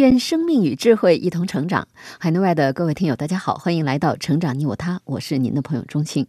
愿生命与智慧一同成长。海内外的各位听友，大家好，欢迎来到《成长你我他》，我是您的朋友钟庆。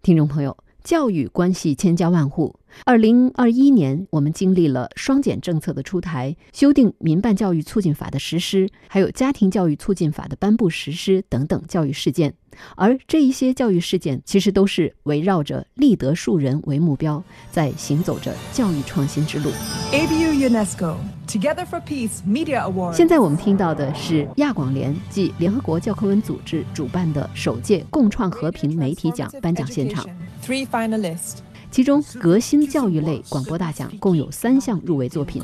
听众朋友，教育关系千家万户。二零二一年，我们经历了双减政策的出台、修订《民办教育促进法》的实施，还有《家庭教育促进法》的颁布实施等等教育事件。而这一些教育事件，其实都是围绕着立德树人为目标，在行走着教育创新之路。ABU UNESCO Together for Peace Media Award。现在我们听到的是亚广联暨联合国教科文组织主办的首届共创和平媒体奖颁奖现场。Three finalists. 其中，革新教育类广播大奖共有三项入围作品。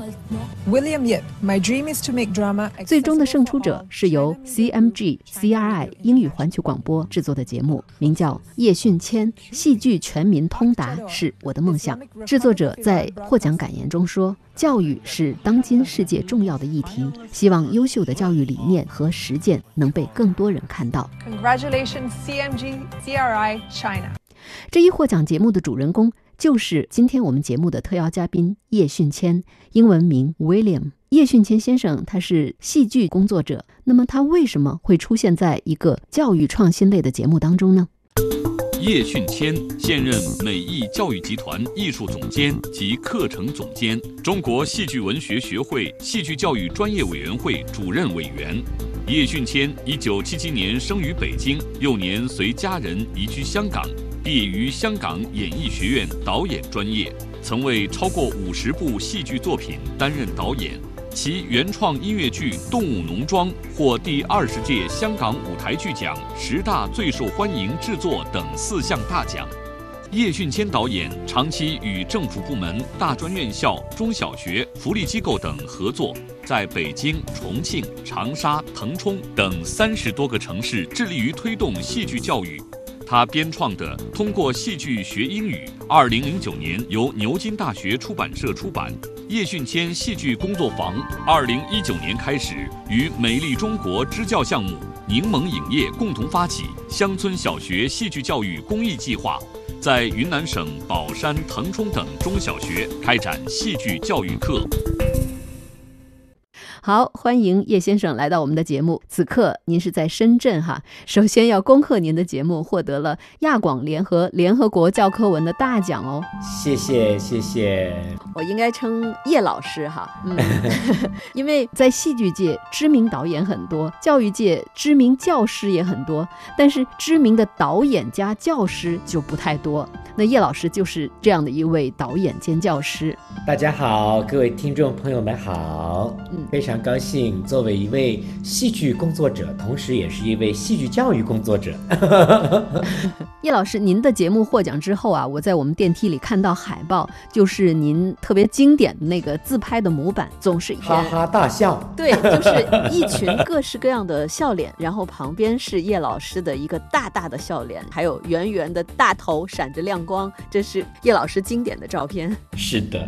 William Yip, My Dream is to make drama. 最终的胜出者是由 CMG CRI 英语环球广播制作的节目，名叫叶训谦戏剧全民通达是我的梦想。制作者在获奖感言中说：“教育是当今世界重要的议题，希望优秀的教育理念和实践能被更多人看到。Congratulations, CMG, CRI, China. 这一获奖节目的主人公就是今天我们节目的特邀嘉宾叶训谦，英文名 William。叶训谦先生他是戏剧工作者，那么他为什么会出现在一个教育创新类的节目当中呢？叶训谦现任美艺教育集团艺术总监及课程总监，中国戏剧文学学会戏剧教育专业委员会主任委员。叶训谦一九七七年生于北京，幼年随家人移居香港，毕业于香港演艺学院导演专业，曾为超过五十部戏剧作品担任导演。其原创音乐剧《动物农庄》获第二十届香港舞台剧奖十大最受欢迎制作等四项大奖。叶训谦导演长期与政府部门、大专院校、中小学、福利机构等合作，在北京、重庆、长沙、腾冲等三十多个城市致力于推动戏剧教育。他编创的《通过戏剧学英语》，二零零九年由牛津大学出版社出版。叶训谦戏剧工作坊，二零一九年开始与美丽中国支教项目、柠檬影业共同发起乡村小学戏剧教育公益计划，在云南省保山、腾冲等中小学开展戏剧教育课。好，欢迎叶先生来到我们的节目。此刻您是在深圳哈，首先要恭贺您的节目获得了亚广联合联合国教科文的大奖哦。谢谢谢谢，我应该称叶老师哈，嗯，因为在戏剧界知名导演很多，教育界知名教师也很多，但是知名的导演加教师就不太多。那叶老师就是这样的一位导演兼教师。大家好，各位听众朋友们好，嗯非常高兴作为一位戏剧工作者，同时也是一位戏剧教育工作者。叶老师，您的节目获奖之后啊，我在我们电梯里看到海报，就是您特别经典的那个自拍的模板，总是哈哈大笑，对，就是一群各式各样的笑脸，然后旁边是叶老师的一个大大的笑脸，还有圆圆的大头闪着亮光，这是叶老师经典的照片。是的，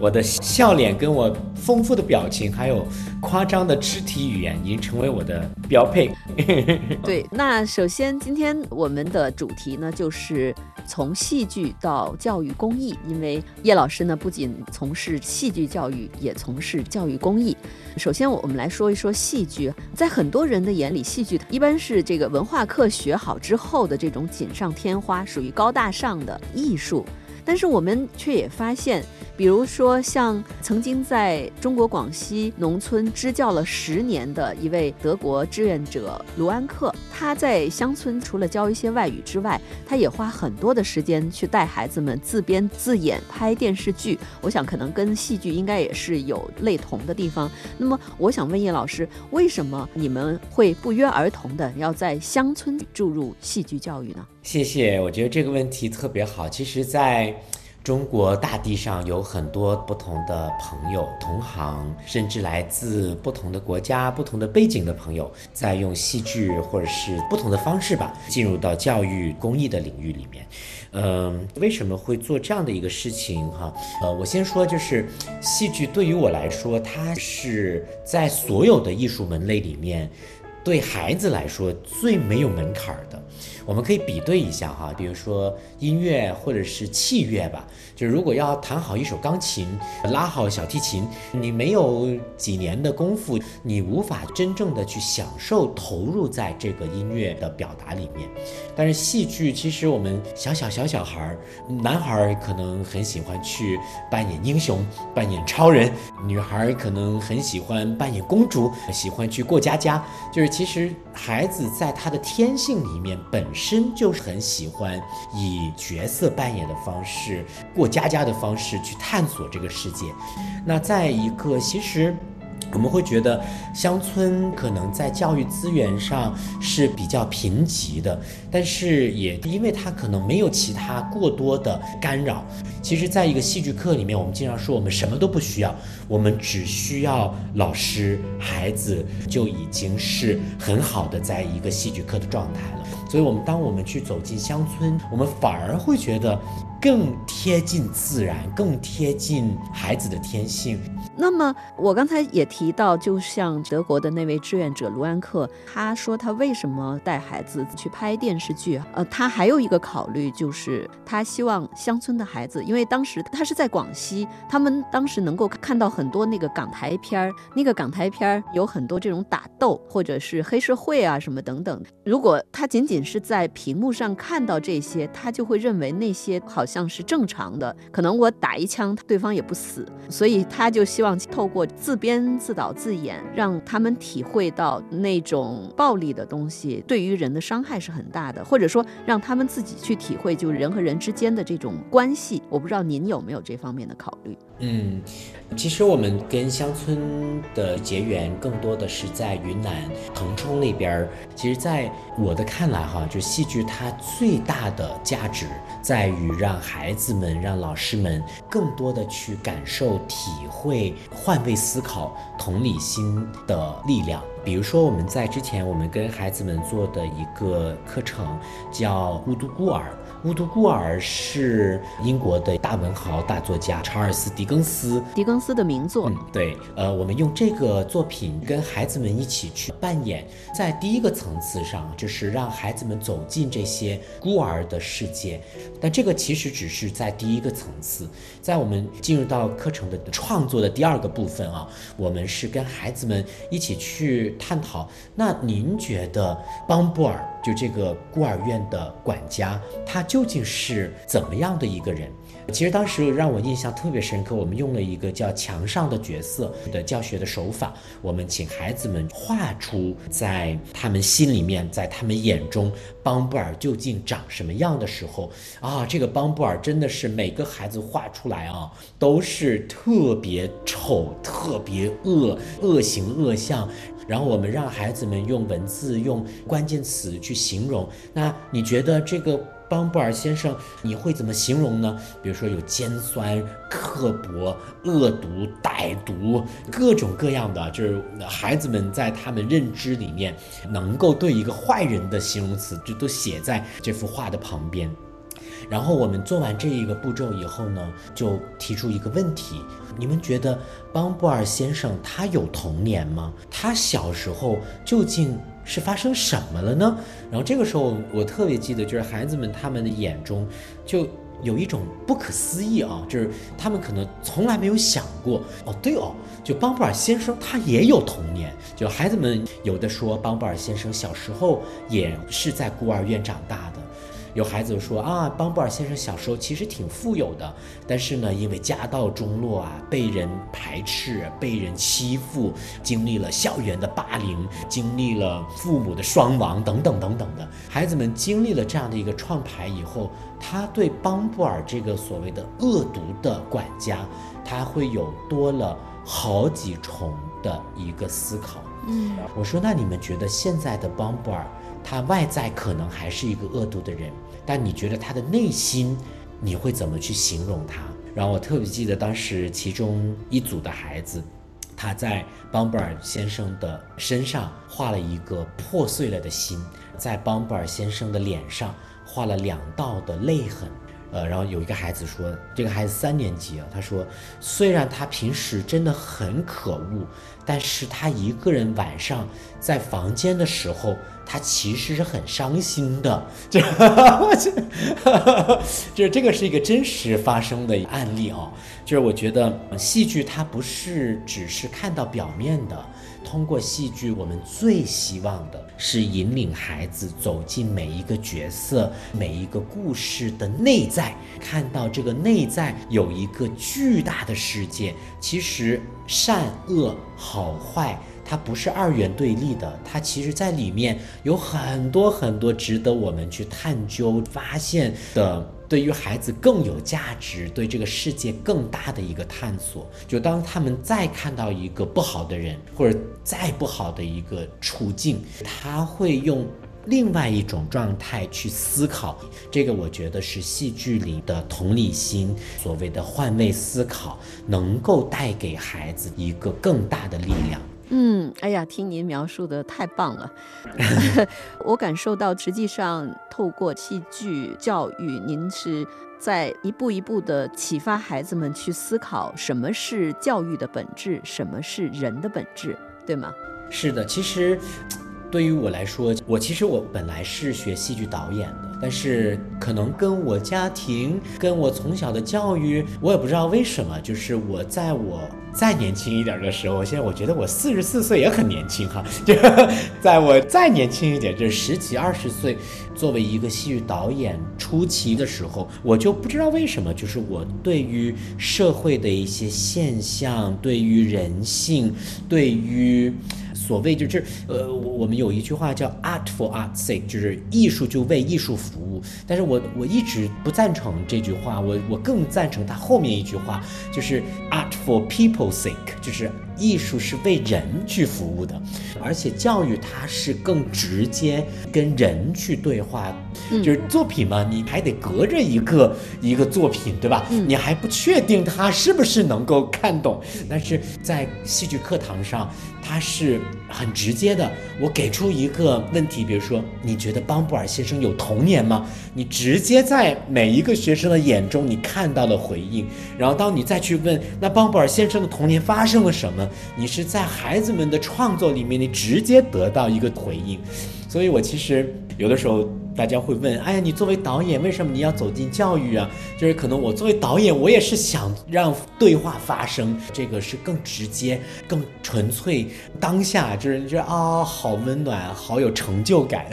我的笑脸跟我丰富的表情，还有夸张的肢体语言，已经成为我的标配。对，那首先今天我们的主题呢，就是从戏剧到教育公益，因为叶老师呢不仅从事戏剧教育，也从事教育公益。首先，我们来说一说戏剧，在很多人的眼里，戏剧一般是这个文化课学好之后的这种锦上添花，属于高大上的艺术。但是我们却也发现，比如说像曾经在中国广西农村支教了十年的一位德国志愿者卢安克，他在乡村除了教一些外语之外，他也花很多的时间去带孩子们自编自演拍电视剧。我想可能跟戏剧应该也是有类同的地方。那么我想问叶老师，为什么你们会不约而同的要在乡村注入戏剧教育呢？谢谢，我觉得这个问题特别好。其实，在中国大地上有很多不同的朋友、同行，甚至来自不同的国家、不同的背景的朋友，在用戏剧或者是不同的方式吧，进入到教育公益的领域里面。嗯，为什么会做这样的一个事情？哈，呃，我先说，就是戏剧对于我来说，它是在所有的艺术门类里面，对孩子来说最没有门槛的。我们可以比对一下哈，比如说音乐或者是器乐吧，就是如果要弹好一首钢琴，拉好小提琴，你没有几年的功夫，你无法真正的去享受投入在这个音乐的表达里面。但是戏剧其实我们小小小小孩儿，男孩儿可能很喜欢去扮演英雄，扮演超人；女孩儿可能很喜欢扮演公主，喜欢去过家家。就是其实孩子在他的天性里面本身就是很喜欢以角色扮演的方式、过家家的方式去探索这个世界。那再一个其实。我们会觉得乡村可能在教育资源上是比较贫瘠的，但是也因为它可能没有其他过多的干扰。其实，在一个戏剧课里面，我们经常说我们什么都不需要，我们只需要老师、孩子就已经是很好的在一个戏剧课的状态了。所以，我们当我们去走进乡村，我们反而会觉得更贴近自然，更贴近孩子的天性。那那么我刚才也提到，就像德国的那位志愿者卢安克，他说他为什么带孩子去拍电视剧？呃，他还有一个考虑就是他希望乡村的孩子，因为当时他是在广西，他们当时能够看到很多那个港台片儿，那个港台片儿有很多这种打斗或者是黑社会啊什么等等。如果他仅仅是在屏幕上看到这些，他就会认为那些好像是正常的，可能我打一枪对方也不死，所以他就希望。透过自编自导自演，让他们体会到那种暴力的东西对于人的伤害是很大的，或者说让他们自己去体会，就人和人之间的这种关系。我不知道您有没有这方面的考虑？嗯，其实我们跟乡村的结缘更多的是在云南腾冲那边儿。其实，在我的看来，哈，就戏剧它最大的价值在于让孩子们、让老师们更多的去感受、体会。换位思考、同理心的力量。比如说，我们在之前我们跟孩子们做的一个课程叫《孤独孤儿》。《乌都孤儿》是英国的大文豪、大作家查尔斯·狄更斯，狄更斯的名作。嗯，对，呃，我们用这个作品跟孩子们一起去扮演，在第一个层次上，就是让孩子们走进这些孤儿的世界。但这个其实只是在第一个层次，在我们进入到课程的创作的第二个部分啊，我们是跟孩子们一起去探讨。那您觉得邦布尔？就这个孤儿院的管家，他究竟是怎么样的一个人？其实当时让我印象特别深刻，我们用了一个叫“墙上的角色”的教学的手法，我们请孩子们画出在他们心里面，在他们眼中，邦布尔究竟长什么样的时候啊，这个邦布尔真的是每个孩子画出来啊，都是特别丑、特别恶、恶形恶相。然后我们让孩子们用文字、用关键词去形容。那你觉得这个邦布尔先生你会怎么形容呢？比如说有尖酸、刻薄、恶毒、歹毒，各种各样的，就是孩子们在他们认知里面能够对一个坏人的形容词，就都写在这幅画的旁边。然后我们做完这一个步骤以后呢，就提出一个问题：你们觉得邦布尔先生他有童年吗？他小时候究竟是发生什么了呢？然后这个时候我特别记得，就是孩子们他们的眼中就有一种不可思议啊，就是他们可能从来没有想过哦，对哦，就邦布尔先生他也有童年。就孩子们有的说，邦布尔先生小时候也是在孤儿院长大的。有孩子说啊，邦布尔先生小时候其实挺富有的，但是呢，因为家道中落啊，被人排斥，被人欺负，经历了校园的霸凌，经历了父母的双亡等等等等的。孩子们经历了这样的一个创牌以后，他对邦布尔这个所谓的恶毒的管家，他会有多了好几重的一个思考。嗯，我说那你们觉得现在的邦布尔？他外在可能还是一个恶毒的人，但你觉得他的内心你会怎么去形容他？然后我特别记得当时其中一组的孩子，他在邦布尔先生的身上画了一个破碎了的心，在邦布尔先生的脸上画了两道的泪痕。呃，然后有一个孩子说，这个孩子三年级啊，他说，虽然他平时真的很可恶，但是他一个人晚上在房间的时候，他其实是很伤心的。这，就是这个是一个真实发生的案例啊。就是我觉得戏剧它不是只是看到表面的。通过戏剧，我们最希望的是引领孩子走进每一个角色、每一个故事的内在，看到这个内在有一个巨大的世界。其实善恶、好坏，它不是二元对立的，它其实在里面有很多很多值得我们去探究、发现的。对于孩子更有价值，对这个世界更大的一个探索。就当他们再看到一个不好的人，或者再不好的一个处境，他会用另外一种状态去思考。这个我觉得是戏剧里的同理心，所谓的换位思考，能够带给孩子一个更大的力量。嗯，哎呀，听您描述的太棒了，我感受到，实际上透过戏剧教育，您是在一步一步的启发孩子们去思考什么是教育的本质，什么是人的本质，对吗？是的，其实对于我来说，我其实我本来是学戏剧导演的。但是可能跟我家庭、跟我从小的教育，我也不知道为什么，就是我在我再年轻一点的时候，现在我觉得我四十四岁也很年轻哈。就 在我再年轻一点，就是十几二十岁，作为一个戏剧导演初期的时候，我就不知道为什么，就是我对于社会的一些现象，对于人性，对于。所谓就是，呃，我们有一句话叫 “art for art's sake”，就是艺术就为艺术服务。但是我我一直不赞成这句话，我我更赞成他后面一句话，就是 “art for people's sake”，就是艺术是为人去服务的，而且教育它是更直接跟人去对话。就是作品嘛，你还得隔着一个一个作品，对吧？你还不确定他是不是能够看懂，但是在戏剧课堂上。他是很直接的，我给出一个问题，比如说，你觉得邦布尔先生有童年吗？你直接在每一个学生的眼中，你看到了回应。然后当你再去问，那邦布尔先生的童年发生了什么？你是在孩子们的创作里面，你直接得到一个回应。所以我其实有的时候。大家会问：哎呀，你作为导演，为什么你要走进教育啊？就是可能我作为导演，我也是想让对话发生，这个是更直接、更纯粹，当下就是觉得啊，好温暖，好有成就感。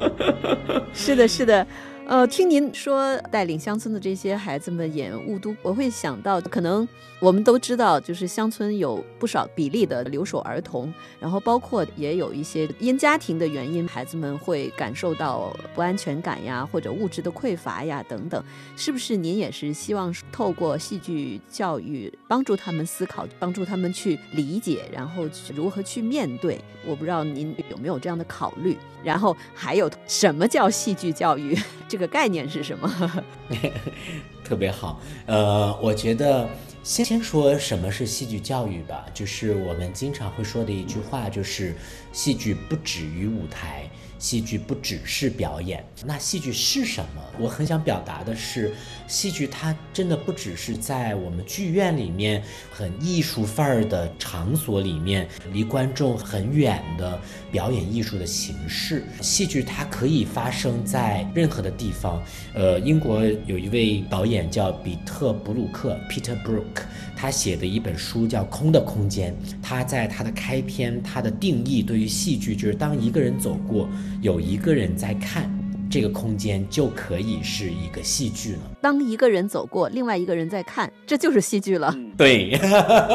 是的，是的。呃，听您说带领乡村的这些孩子们演《雾都》，我会想到，可能我们都知道，就是乡村有不少比例的留守儿童，然后包括也有一些因家庭的原因，孩子们会感受到不安全感呀，或者物质的匮乏呀等等。是不是您也是希望透过戏剧教育帮助他们思考，帮助他们去理解，然后如何去面对？我不知道您有没有这样的考虑。然后还有什么叫戏剧教育？这个概念是什么？特别好。呃，我觉得先先说什么是戏剧教育吧，就是我们经常会说的一句话，就是戏剧不止于舞台。戏剧不只是表演，那戏剧是什么？我很想表达的是，戏剧它真的不只是在我们剧院里面很艺术范儿的场所里面，离观众很远的表演艺术的形式。戏剧它可以发生在任何的地方。呃，英国有一位导演叫比特·布鲁克 （Peter Brook）。他写的一本书叫《空的空间》，他在他的开篇，他的定义对于戏剧就是当一个人走过，有一个人在看。这个空间就可以是一个戏剧了。当一个人走过，另外一个人在看，这就是戏剧了。对，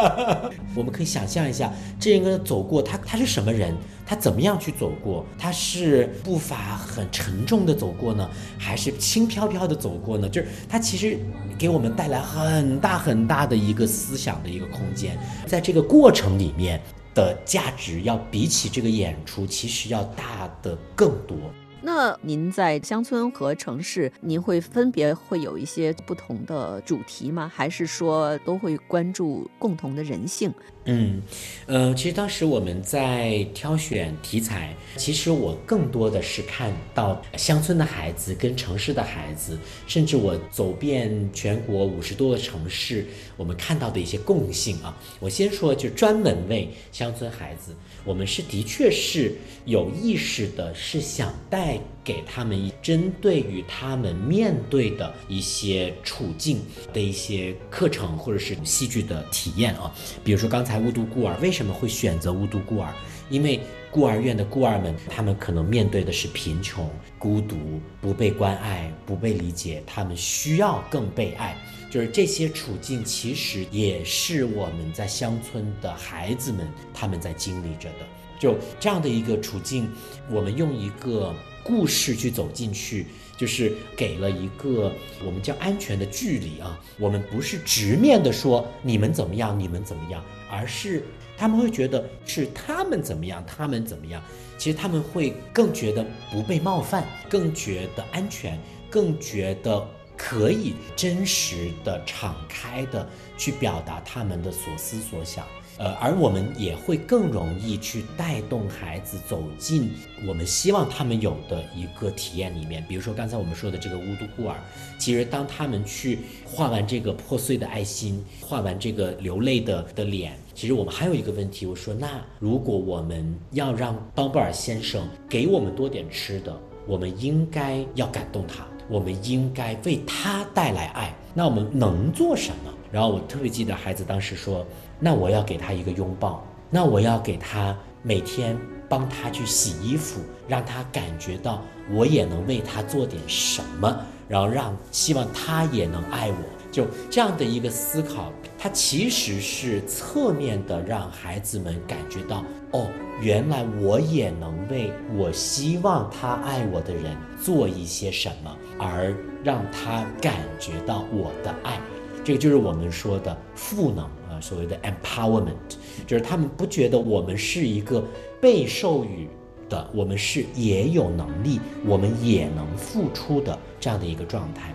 我们可以想象一下，这个走过，他他是什么人？他怎么样去走过？他是步伐很沉重的走过呢，还是轻飘飘的走过呢？就是他其实给我们带来很大很大的一个思想的一个空间，在这个过程里面的价值，要比起这个演出，其实要大的更多。那您在乡村和城市，您会分别会有一些不同的主题吗？还是说都会关注共同的人性？嗯，呃，其实当时我们在挑选题材，其实我更多的是看到乡村的孩子跟城市的孩子，甚至我走遍全国五十多个城市，我们看到的一些共性啊。我先说，就专门为乡村孩子，我们是的确是有意识的，是想带给他们针对于他们面对的一些处境的一些课程或者是戏剧的体验啊。比如说刚才。无独孤儿为什么会选择无独孤儿？因为孤儿院的孤儿们，他们可能面对的是贫穷、孤独、不被关爱、不被理解，他们需要更被爱。就是这些处境，其实也是我们在乡村的孩子们他们在经历着的。就这样的一个处境，我们用一个故事去走进去。就是给了一个我们叫安全的距离啊，我们不是直面的说你们怎么样，你们怎么样，而是他们会觉得是他们怎么样，他们怎么样，其实他们会更觉得不被冒犯，更觉得安全，更觉得可以真实的、敞开的去表达他们的所思所想。呃，而我们也会更容易去带动孩子走进我们希望他们有的一个体验里面。比如说刚才我们说的这个乌都孤儿，其实当他们去画完这个破碎的爱心，画完这个流泪的的脸，其实我们还有一个问题，我说那如果我们要让邦布尔先生给我们多点吃的，我们应该要感动他，我们应该为他带来爱，那我们能做什么？然后我特别记得孩子当时说。那我要给他一个拥抱，那我要给他每天帮他去洗衣服，让他感觉到我也能为他做点什么，然后让希望他也能爱我，就这样的一个思考，它其实是侧面的让孩子们感觉到，哦，原来我也能为我希望他爱我的人做一些什么，而让他感觉到我的爱，这个就是我们说的赋能啊。所谓的 empowerment，就是他们不觉得我们是一个被授予的，我们是也有能力，我们也能付出的这样的一个状态。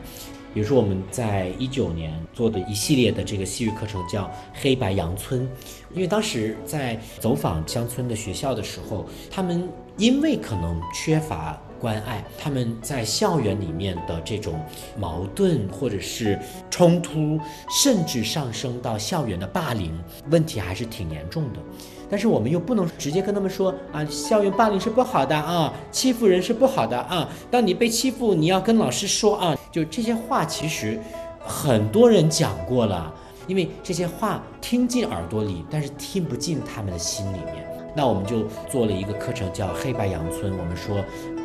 比如说，我们在一九年做的一系列的这个西域课程叫《黑白羊村》，因为当时在走访乡村的学校的时候，他们因为可能缺乏。关爱他们在校园里面的这种矛盾或者是冲突，甚至上升到校园的霸凌问题，还是挺严重的。但是我们又不能直接跟他们说啊，校园霸凌是不好的啊，欺负人是不好的啊。当你被欺负，你要跟老师说啊。就这些话，其实很多人讲过了，因为这些话听进耳朵里，但是听不进他们的心里面。那我们就做了一个课程，叫《黑白羊村》。我们说。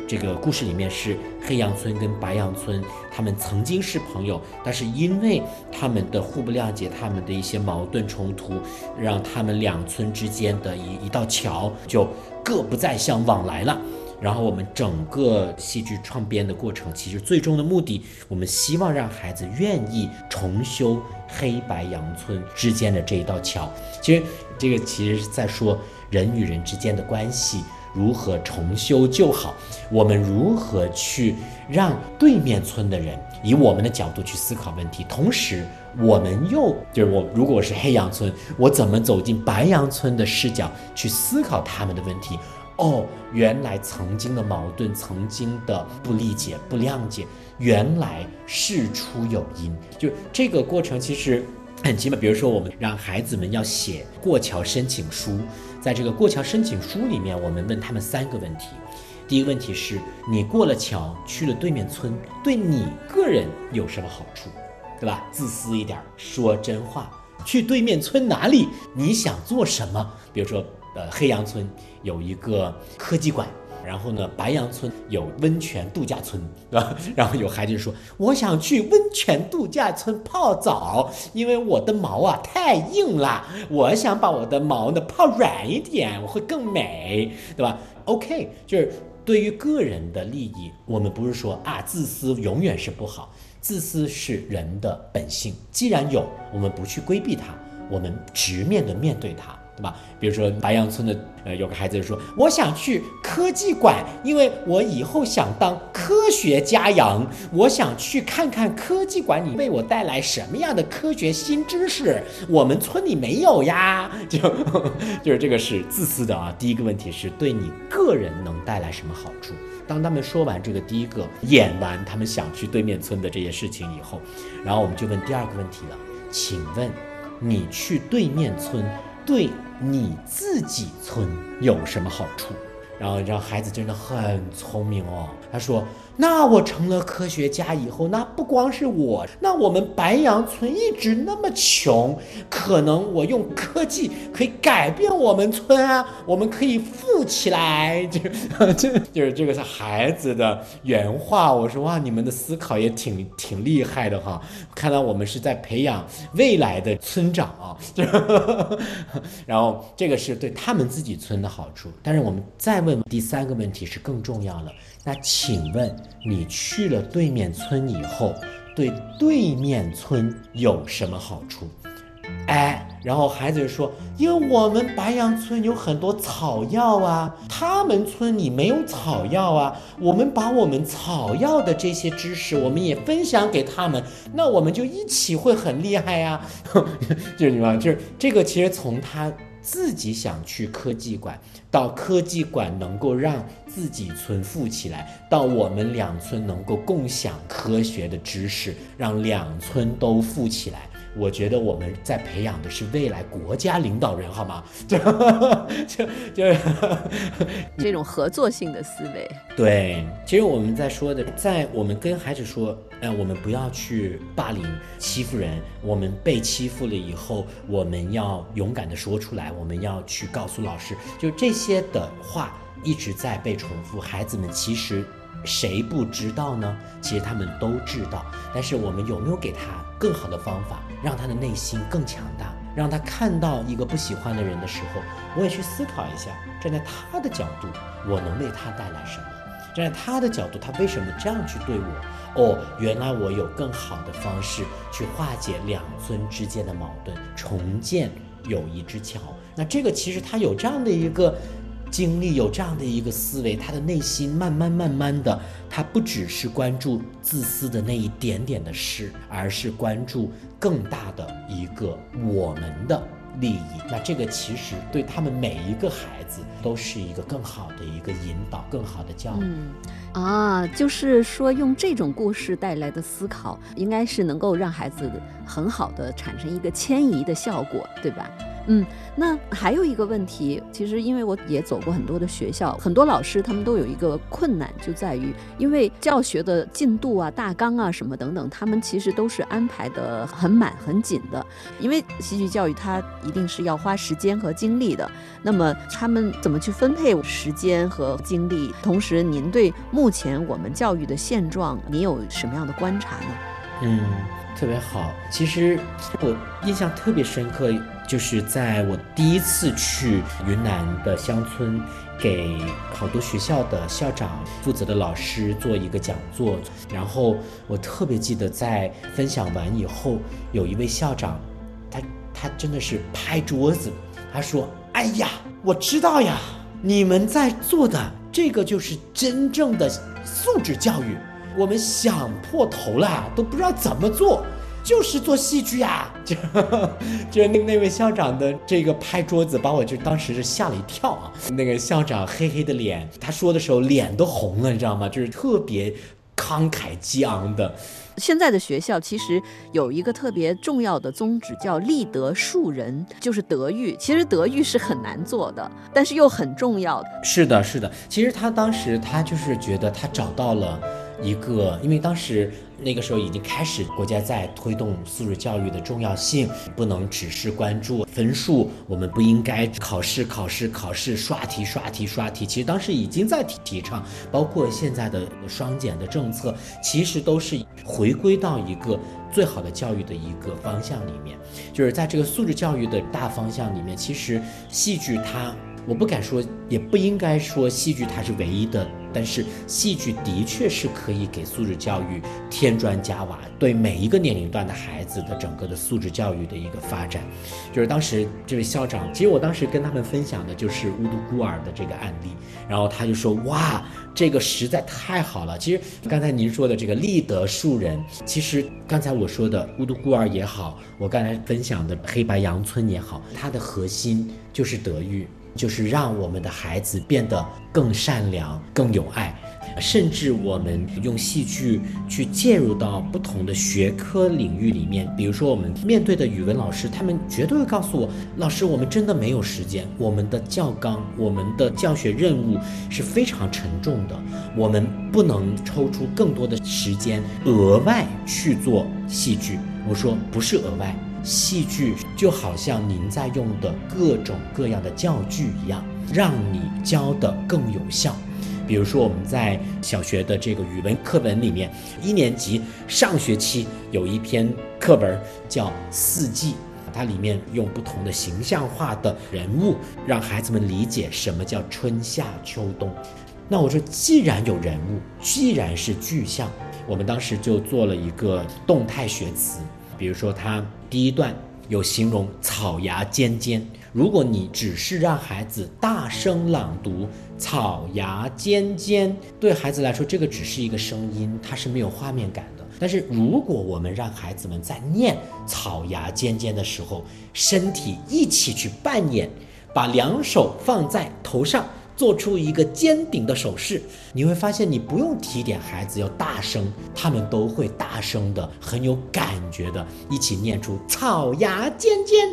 这个故事里面是黑羊村跟白羊村，他们曾经是朋友，但是因为他们的互不谅解，他们的一些矛盾冲突，让他们两村之间的一一道桥就各不再相往来了。然后我们整个戏剧创编的过程，其实最终的目的，我们希望让孩子愿意重修黑白羊村之间的这一道桥。其实这个其实是在说人与人之间的关系。如何重修旧好？我们如何去让对面村的人以我们的角度去思考问题？同时，我们又就是我，如果是黑羊村，我怎么走进白羊村的视角去思考他们的问题？哦，原来曾经的矛盾，曾经的不理解、不谅解，原来事出有因。就这个过程其实很奇妙。比如说，我们让孩子们要写过桥申请书。在这个过桥申请书里面，我们问他们三个问题。第一个问题是：你过了桥去了对面村，对你个人有什么好处，对吧？自私一点，说真话。去对面村哪里？你想做什么？比如说，呃，黑羊村有一个科技馆。然后呢，白杨村有温泉度假村，对吧？然后有孩子说：“我想去温泉度假村泡澡，因为我的毛啊太硬了，我想把我的毛呢泡软一点，我会更美，对吧？”OK，就是对于个人的利益，我们不是说啊自私永远是不好，自私是人的本性。既然有，我们不去规避它，我们直面的面对它。对吧？比如说白杨村的呃有个孩子说，我想去科技馆，因为我以后想当科学家养，我想去看看科技馆里为我带来什么样的科学新知识，我们村里没有呀，就就是这个是自私的啊。第一个问题是对你个人能带来什么好处？当他们说完这个第一个，演完他们想去对面村的这些事情以后，然后我们就问第二个问题了，请问你去对面村对？你自己存有什么好处？然后让孩子真的很聪明哦。他说：“那我成了科学家以后，那不光是我，那我们白杨村一直那么穷，可能我用科技可以改变我们村啊，我们可以富起来。”就 这就是这个是孩子的原话。我说哇，你们的思考也挺挺厉害的哈。看来我们是在培养未来的村长啊。然后这个是对他们自己村的好处，但是我们再。问第三个问题是更重要了。那请问你去了对面村以后，对对面村有什么好处？哎，然后孩子就说：“因为我们白杨村有很多草药啊，他们村里没有草药啊。我们把我们草药的这些知识，我们也分享给他们，那我们就一起会很厉害呀。”就是你们，就是这个，其实从他。自己想去科技馆，到科技馆能够让自己村富起来，到我们两村能够共享科学的知识，让两村都富起来。我觉得我们在培养的是未来国家领导人，好吗？就就就这种合作性的思维。对，其实我们在说的，在我们跟孩子说，哎，我们不要去霸凌、欺负人。我们被欺负了以后，我们要勇敢的说出来，我们要去告诉老师。就这些的话一直在被重复，孩子们其实。谁不知道呢？其实他们都知道，但是我们有没有给他更好的方法，让他的内心更强大，让他看到一个不喜欢的人的时候，我也去思考一下，站在他的角度，我能为他带来什么？站在他的角度，他为什么这样去对我？哦，原来我有更好的方式去化解两村之间的矛盾，重建友谊之桥。那这个其实他有这样的一个。经历有这样的一个思维，他的内心慢慢慢慢的，他不只是关注自私的那一点点的事，而是关注更大的一个我们的利益。那这个其实对他们每一个孩子都是一个更好的一个引导，更好的教育。嗯，啊，就是说用这种故事带来的思考，应该是能够让孩子很好的产生一个迁移的效果，对吧？嗯，那还有一个问题，其实因为我也走过很多的学校，很多老师他们都有一个困难，就在于因为教学的进度啊、大纲啊什么等等，他们其实都是安排的很满很紧的。因为戏剧教育它一定是要花时间和精力的，那么他们怎么去分配时间和精力？同时，您对目前我们教育的现状，您有什么样的观察呢？嗯，特别好。其实我印象特别深刻。就是在我第一次去云南的乡村，给好多学校的校长负责的老师做一个讲座，然后我特别记得在分享完以后，有一位校长，他他真的是拍桌子，他说：“哎呀，我知道呀，你们在做的这个就是真正的素质教育，我们想破头了都不知道怎么做。”就是做戏剧呀，就就那那位校长的这个拍桌子，把我就当时是吓了一跳啊。那个校长黑黑的脸，他说的时候脸都红了，你知道吗？就是特别慷慨激昂的。现在的学校其实有一个特别重要的宗旨，叫立德树人，就是德育。其实德育是很难做的，但是又很重要。是的，是的。其实他当时他就是觉得他找到了一个，因为当时。那个时候已经开始，国家在推动素质教育的重要性，不能只是关注分数，我们不应该考试、考试、考试，刷题、刷题、刷题。其实当时已经在提提倡，包括现在的双减的政策，其实都是回归到一个最好的教育的一个方向里面，就是在这个素质教育的大方向里面，其实戏剧它，我不敢说，也不应该说戏剧它是唯一的。但是戏剧的确是可以给素质教育添砖加瓦，对每一个年龄段的孩子的整个的素质教育的一个发展。就是当时这位校长，其实我当时跟他们分享的就是乌都孤儿的这个案例，然后他就说哇，这个实在太好了。其实刚才您说的这个立德树人，其实刚才我说的乌都孤儿也好，我刚才分享的黑白羊村也好，它的核心就是德育。就是让我们的孩子变得更善良、更有爱，甚至我们用戏剧去介入到不同的学科领域里面。比如说，我们面对的语文老师，他们绝对会告诉我：“老师，我们真的没有时间，我们的教纲、我们的教学任务是非常沉重的，我们不能抽出更多的时间额外去做戏剧。”我说：“不是额外。”戏剧就好像您在用的各种各样的教具一样，让你教的更有效。比如说，我们在小学的这个语文课本里面，一年级上学期有一篇课文叫《四季》，它里面用不同的形象化的人物，让孩子们理解什么叫春夏秋冬。那我说，既然有人物，既然是具象，我们当时就做了一个动态学词。比如说，他第一段有形容草芽尖尖。如果你只是让孩子大声朗读“草芽尖尖”，对孩子来说，这个只是一个声音，它是没有画面感的。但是，如果我们让孩子们在念“草芽尖尖”的时候，身体一起去扮演，把两手放在头上。做出一个尖顶的手势，你会发现你不用提点孩子要大声，他们都会大声的、很有感觉的一起念出“草芽尖尖”，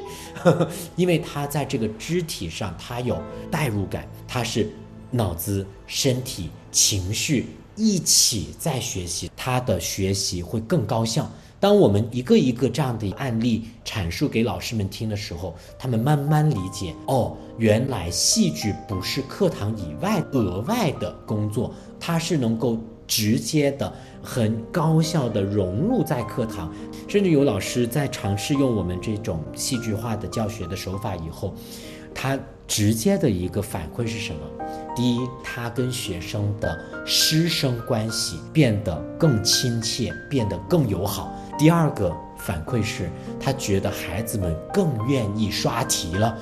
因为他在这个肢体上他有代入感，他是脑子、身体、情绪一起在学习，他的学习会更高效。当我们一个一个这样的案例阐述给老师们听的时候，他们慢慢理解哦，原来戏剧不是课堂以外额外的工作，它是能够直接的、很高效的融入在课堂。甚至有老师在尝试用我们这种戏剧化的教学的手法以后，他直接的一个反馈是什么？第一，他跟学生的师生关系变得更亲切，变得更友好。第二个反馈是，他觉得孩子们更愿意刷题了，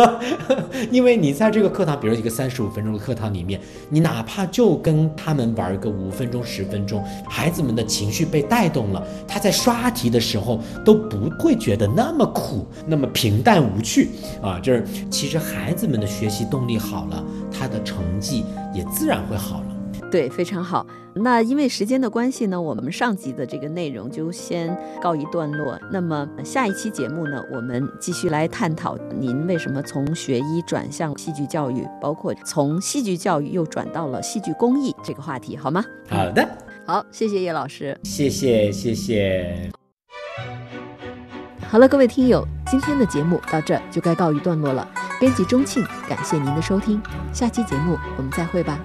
因为你在这个课堂，比如一个三十五分钟的课堂里面，你哪怕就跟他们玩个五分钟、十分钟，孩子们的情绪被带动了，他在刷题的时候都不会觉得那么苦、那么平淡无趣啊。就是其实孩子们的学习动力好了，他的成绩也自然会好了。对，非常好。那因为时间的关系呢，我们上集的这个内容就先告一段落。那么下一期节目呢，我们继续来探讨您为什么从学医转向戏剧教育，包括从戏剧教育又转到了戏剧公益这个话题，好吗？好的，好，谢谢叶老师，谢谢谢谢。好了，各位听友，今天的节目到这就该告一段落了。编辑钟庆，感谢您的收听，下期节目我们再会吧。